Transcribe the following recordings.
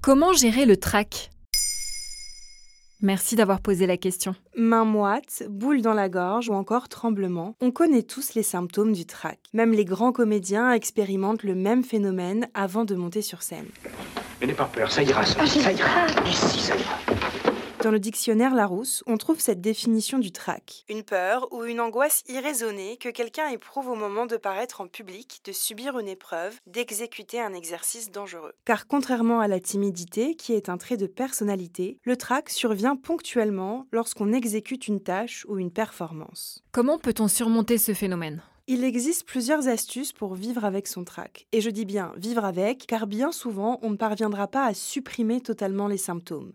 Comment gérer le trac? Merci d'avoir posé la question. Main moite, boule dans la gorge ou encore tremblement, on connaît tous les symptômes du trac. Même les grands comédiens expérimentent le même phénomène avant de monter sur scène. Mais n'aie pas peur, ça ira, ça, ça ira. Ici, ça ira. Dans le dictionnaire Larousse, on trouve cette définition du trac. Une peur ou une angoisse irraisonnée que quelqu'un éprouve au moment de paraître en public, de subir une épreuve, d'exécuter un exercice dangereux. Car contrairement à la timidité, qui est un trait de personnalité, le trac survient ponctuellement lorsqu'on exécute une tâche ou une performance. Comment peut-on surmonter ce phénomène? Il existe plusieurs astuces pour vivre avec son trac. Et je dis bien vivre avec, car bien souvent, on ne parviendra pas à supprimer totalement les symptômes.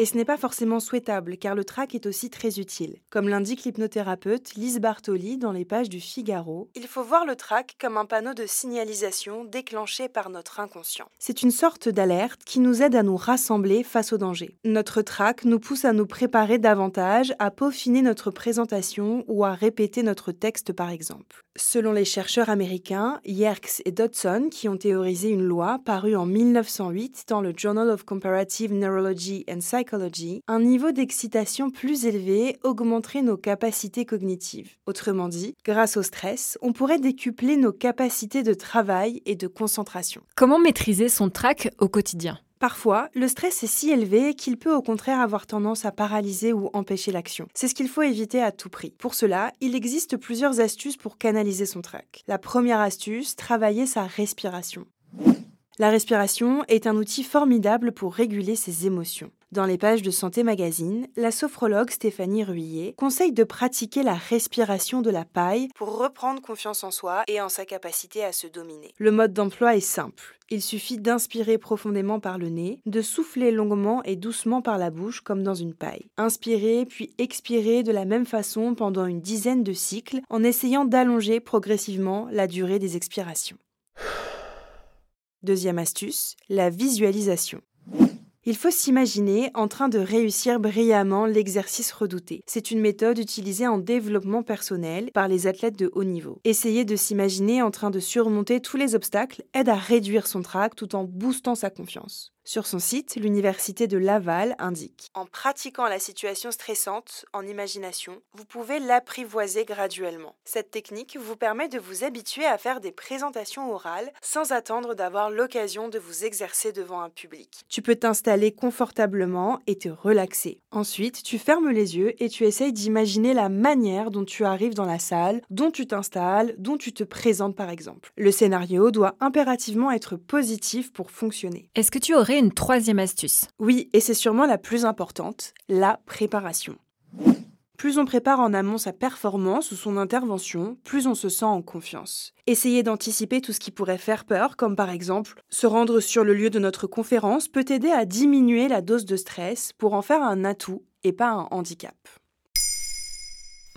Et ce n'est pas forcément souhaitable, car le trac est aussi très utile. Comme l'indique l'hypnothérapeute Lise Bartoli dans les pages du Figaro, il faut voir le trac comme un panneau de signalisation déclenché par notre inconscient. C'est une sorte d'alerte qui nous aide à nous rassembler face au danger. Notre trac nous pousse à nous préparer davantage, à peaufiner notre présentation ou à répéter notre texte par exemple. Selon les chercheurs américains Yerkes et Dodson, qui ont théorisé une loi parue en 1908 dans le Journal of Comparative Neurology and Psychology, un niveau d'excitation plus élevé augmenterait nos capacités cognitives. Autrement dit, grâce au stress, on pourrait décupler nos capacités de travail et de concentration. Comment maîtriser son trac au quotidien? Parfois, le stress est si élevé qu'il peut au contraire avoir tendance à paralyser ou empêcher l'action. C'est ce qu'il faut éviter à tout prix. Pour cela, il existe plusieurs astuces pour canaliser son trac. La première astuce, travailler sa respiration. La respiration est un outil formidable pour réguler ses émotions. Dans les pages de Santé Magazine, la sophrologue Stéphanie Ruillet conseille de pratiquer la respiration de la paille pour reprendre confiance en soi et en sa capacité à se dominer. Le mode d'emploi est simple. Il suffit d'inspirer profondément par le nez, de souffler longuement et doucement par la bouche comme dans une paille. Inspirer puis expirer de la même façon pendant une dizaine de cycles en essayant d'allonger progressivement la durée des expirations. Deuxième astuce, la visualisation. Il faut s'imaginer en train de réussir brillamment l'exercice redouté. C'est une méthode utilisée en développement personnel par les athlètes de haut niveau. Essayer de s'imaginer en train de surmonter tous les obstacles aide à réduire son trac tout en boostant sa confiance. Sur son site, l'Université de Laval indique En pratiquant la situation stressante en imagination, vous pouvez l'apprivoiser graduellement. Cette technique vous permet de vous habituer à faire des présentations orales sans attendre d'avoir l'occasion de vous exercer devant un public. Tu peux t'installer confortablement et te relaxer. Ensuite, tu fermes les yeux et tu essayes d'imaginer la manière dont tu arrives dans la salle, dont tu t'installes, dont tu te présentes par exemple. Le scénario doit impérativement être positif pour fonctionner. Est-ce que tu aurais troisième astuce Oui, et c'est sûrement la plus importante, la préparation. Plus on prépare en amont sa performance ou son intervention, plus on se sent en confiance. Essayer d'anticiper tout ce qui pourrait faire peur, comme par exemple se rendre sur le lieu de notre conférence, peut aider à diminuer la dose de stress pour en faire un atout et pas un handicap.